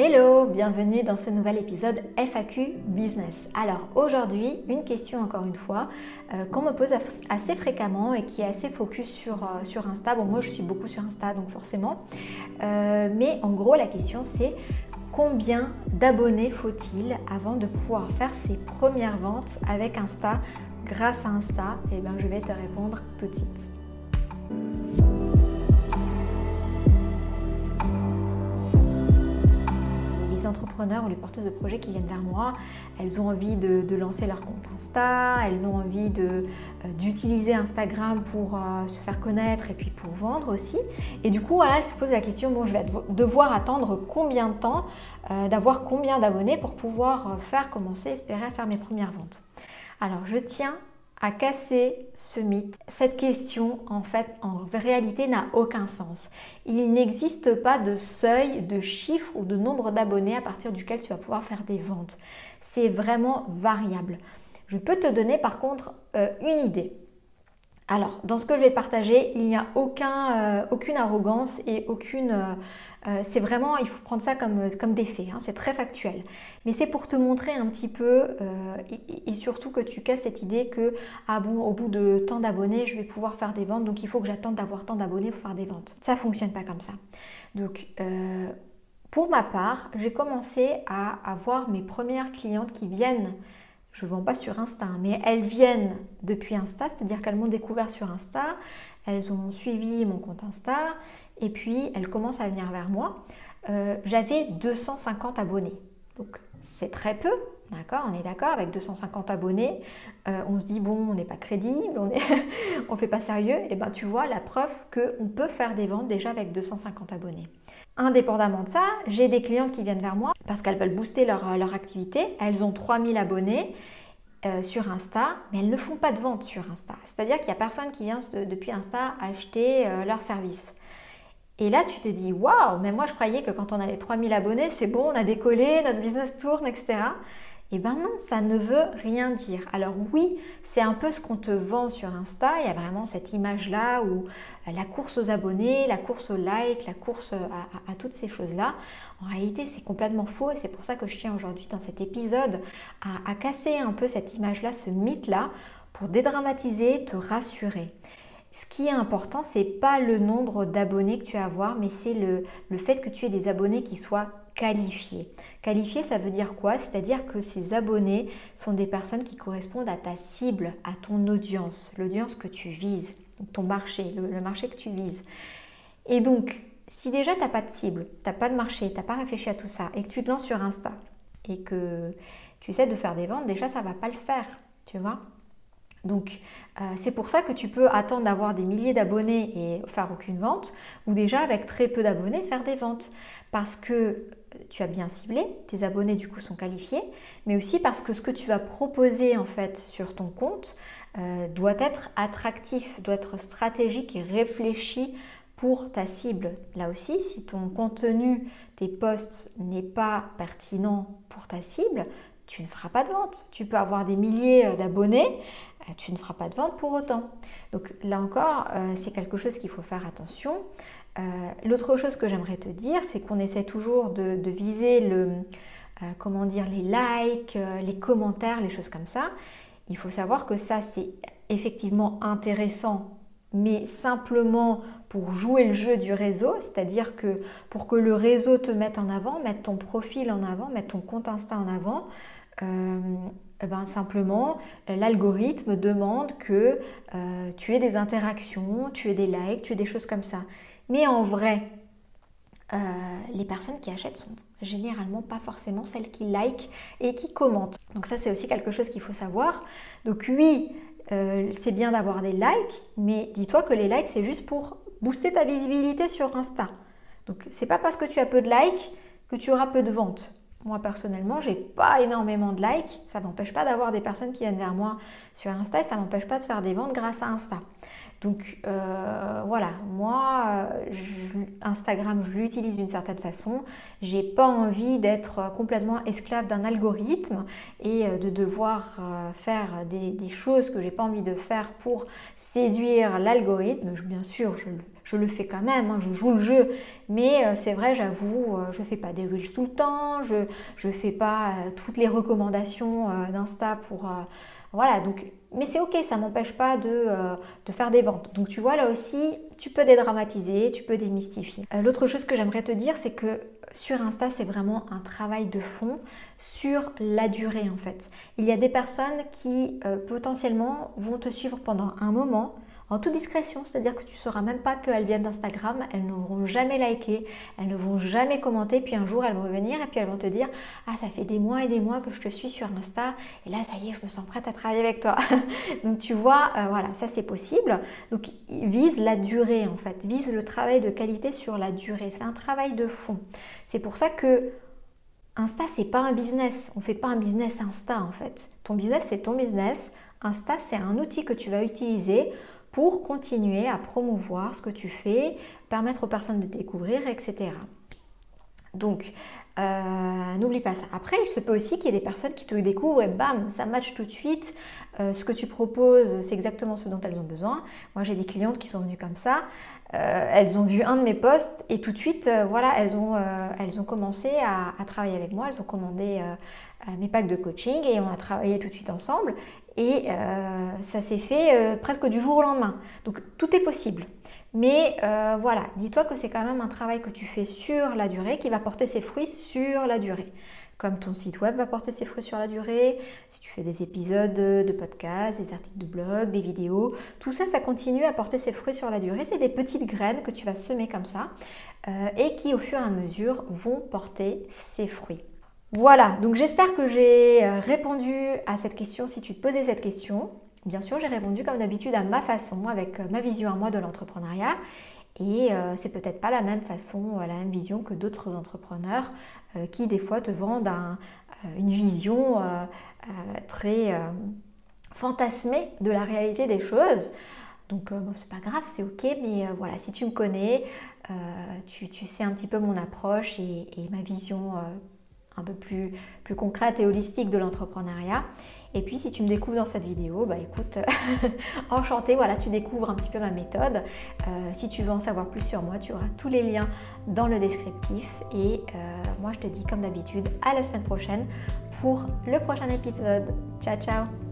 Hello, bienvenue dans ce nouvel épisode FAQ Business. Alors aujourd'hui, une question encore une fois euh, qu'on me pose assez fréquemment et qui est assez focus sur, euh, sur Insta. Bon, moi je suis beaucoup sur Insta donc forcément. Euh, mais en gros, la question c'est combien d'abonnés faut-il avant de pouvoir faire ses premières ventes avec Insta? Grâce à Insta Et eh bien je vais te répondre tout de suite. Entrepreneurs ou les porteuses de projets qui viennent vers moi, elles ont envie de, lancer leur compte Insta, elles ont envie euh, d'utiliser Instagram pour euh, se faire connaître et puis pour vendre aussi. Et du coup, voilà, elles se posent la question, bon, je vais devoir attendre combien de temps, euh, d'avoir combien d'abonnés pour pouvoir faire commencer, espérer faire mes premières ventes. Alors, je tiens à casser ce mythe. Cette question, en fait, en réalité, n'a aucun sens. Il n'existe pas de seuil, de chiffre ou de nombre d'abonnés à partir duquel tu vas pouvoir faire des ventes. C'est vraiment variable. Je peux te donner par contre euh, une idée. Alors, dans ce que je vais partager, il n'y a euh, aucune arrogance et aucune... Euh, euh, c'est vraiment, il faut prendre ça comme, comme des faits, hein, c'est très factuel. Mais c'est pour te montrer un petit peu et, et, surtout que tu casses cette idée que, ah bon, au bout de tant d'abonnés, je vais pouvoir faire des ventes, donc il faut que j'attende d'avoir tant d'abonnés pour faire des ventes. Ça ne fonctionne pas comme ça. Donc, pour ma part, j'ai commencé à avoir mes premières clientes qui viennent je ne vends pas sur Insta, mais elles viennent depuis Insta, c'est-à-dire qu'elles m'ont découvert sur Insta, elles ont suivi mon compte Insta, et puis elles commencent à venir vers moi. Euh, j'avais 250 abonnés, donc c'est très peu, d'accord On est d'accord avec 250 abonnés, euh, on se dit bon, on n'est pas crédible, on ne fait pas sérieux, et bien tu vois la preuve qu'on peut faire des ventes déjà avec 250 abonnés. Indépendamment de ça, j'ai des clientes qui viennent vers moi parce qu'elles veulent booster leur, euh, activité. Elles ont 3000 abonnés euh, sur Insta, mais elles ne font pas de vente sur Insta. C'est-à-dire qu'il n'y a personne qui vient depuis Insta acheter leur service. Et là, tu te dis, waouh, mais moi je croyais que quand on avait 3000 abonnés, c'est bon, on a décollé, notre business tourne, etc. Eh bien non, ça ne veut rien dire. Alors oui, c'est un peu ce qu'on te vend sur Insta. Il y a vraiment cette image-là où euh, la course aux abonnés, la course aux likes, la course à, toutes ces choses-là. En réalité, c'est complètement faux et c'est pour ça que je tiens aujourd'hui dans cet épisode à, casser un peu cette image-là, ce mythe-là, pour dédramatiser, te rassurer. Ce qui est important, c'est pas le nombre d'abonnés que tu as à avoir, mais c'est le, le fait que tu aies des abonnés qui soient qualifiés. Qualifié, ça veut dire quoi? C'est-à-dire que ces abonnés sont des personnes qui correspondent à ta cible, à ton audience, l'audience que tu vises, ton marché, le, marché que tu vises. Et donc, si déjà tu n'as pas de cible, tu n'as pas de marché, tu n'as pas réfléchi à tout ça, et que tu te lances sur Insta, et que tu essaies de faire des ventes, déjà ça ne va pas le faire, tu vois? Donc euh, c'est pour ça que tu peux attendre d'avoir des milliers d'abonnés et faire aucune vente, ou déjà avec très peu d'abonnés faire des ventes. Parce que tu as bien ciblé, tes abonnés du coup sont qualifiés, mais aussi parce que ce que tu vas proposer en fait sur ton compte euh, doit être attractif, doit être stratégique et réfléchi pour ta cible. Là aussi, si ton contenu, tes posts n'est pas pertinent pour ta cible, tu ne feras pas de vente. Tu peux avoir des milliers euh, d'abonnés, euh, tu ne feras pas de vente pour autant. Donc là encore, c'est quelque chose qu'il faut faire attention. Euh, l'autre chose que j'aimerais te dire, c'est qu'on essaie toujours de, viser le, euh, comment dire, les likes, euh, les commentaires, les choses comme ça. Il faut savoir que ça, c'est effectivement intéressant, mais simplement pour jouer le jeu du réseau, c'est-à-dire que pour que le réseau te mette en avant, mette ton profil en avant, mette ton compte Insta en avant, eh ben, simplement l'algorithme demande que tu aies des interactions, tu aies des likes, tu aies des choses comme ça. Mais en vrai, euh, les personnes qui achètent sont généralement pas forcément celles qui like et qui commentent. Donc ça c'est aussi quelque chose qu'il faut savoir. Donc oui, euh, c'est bien d'avoir des likes, mais dis-toi que les likes c'est juste pour booster ta visibilité sur Insta. Donc c'est pas parce que tu as peu de likes que tu auras peu de ventes. Moi personnellement, j'ai pas énormément de likes, ça m'empêche pas d'avoir des personnes qui viennent vers moi sur Insta et ça m'empêche pas de faire des ventes grâce à Insta. Donc euh, voilà, moi, Instagram, je l'utilise d'une certaine façon. J'ai pas envie d'être complètement esclave d'un algorithme et euh, de devoir euh, faire des, choses que j'ai pas envie de faire pour séduire l'algorithme. Bien sûr, je, je le fais quand même, hein, je joue le jeu. Mais euh, c'est vrai, j'avoue, euh, je ne fais pas des reels tout le temps, je ne fais pas toutes les recommandations d'Insta pour... voilà, donc, mais c'est ok, ça m'empêche pas de, de, faire des ventes. Donc tu vois, là aussi, tu peux dédramatiser, tu peux démystifier. L'autre chose que j'aimerais te dire, c'est que sur Insta, c'est vraiment un travail de fond sur la durée en fait. Il y a des personnes qui potentiellement vont te suivre pendant un moment, en toute discrétion, c'est-à-dire que tu ne sauras même pas qu'elles viennent d'Instagram, elles n'auront jamais liké, elles ne vont jamais commenter, puis un jour elles vont venir et puis elles vont te dire Ah, ça fait des mois et des mois que je te suis sur Insta, et là, ça y est, je me sens prête à travailler avec toi. Donc tu vois, euh, voilà, ça c'est possible. Donc vise la durée en fait, vise le travail de qualité sur la durée. C'est un travail de fond. C'est pour ça que Insta, c'est pas un business. On fait pas un business Insta en fait. Ton business, c'est ton business. Insta, c'est un outil que tu vas utiliser pour continuer à promouvoir ce que tu fais, permettre aux personnes de découvrir, etc. Donc, euh, n'oublie pas ça. Après, il se peut aussi qu'il y ait des personnes qui te découvrent et bam, ça match tout de suite. Euh, ce que tu proposes, c'est exactement ce dont elles ont besoin. Moi, j'ai des clientes qui sont venues comme ça. Euh, elles ont vu un de mes posts et tout de suite, voilà, elles ont, elles ont commencé à, travailler avec moi. Elles ont commandé mes packs de coaching et on a travaillé tout de suite ensemble. Et ça s'est fait presque du jour au lendemain. Donc, tout est possible. Mais euh, voilà, dis-toi que c'est quand même un travail que tu fais sur la durée qui va porter ses fruits sur la durée. Comme ton site web va porter ses fruits sur la durée, si tu fais des épisodes de podcast, des articles de blog, des vidéos, tout ça, ça continue à porter ses fruits sur la durée. C'est des petites graines que tu vas semer comme ça euh, et qui au fur et à mesure vont porter ses fruits. Voilà, donc j'espère que j'ai euh, répondu à cette question si tu te posais cette question. Bien sûr, j'ai répondu comme d'habitude à ma façon, avec euh, ma vision à moi de l'entrepreneuriat. Et euh, c'est peut-être pas la même façon, euh, la même vision que d'autres entrepreneurs qui des fois te vendent une vision très fantasmée de la réalité des choses. Donc c'est pas grave, c'est ok, mais voilà, si tu me connais, tu, sais un petit peu mon approche et, ma vision un peu plus, concrète et holistique de l'entrepreneuriat. Et puis si tu me découvres dans cette vidéo, bah écoute, enchanté, voilà, tu découvres un petit peu ma méthode. Euh, si tu veux en savoir plus sur moi, tu auras tous les liens dans le descriptif. Et euh, moi je te dis comme d'habitude à la semaine prochaine pour le prochain épisode. Ciao ciao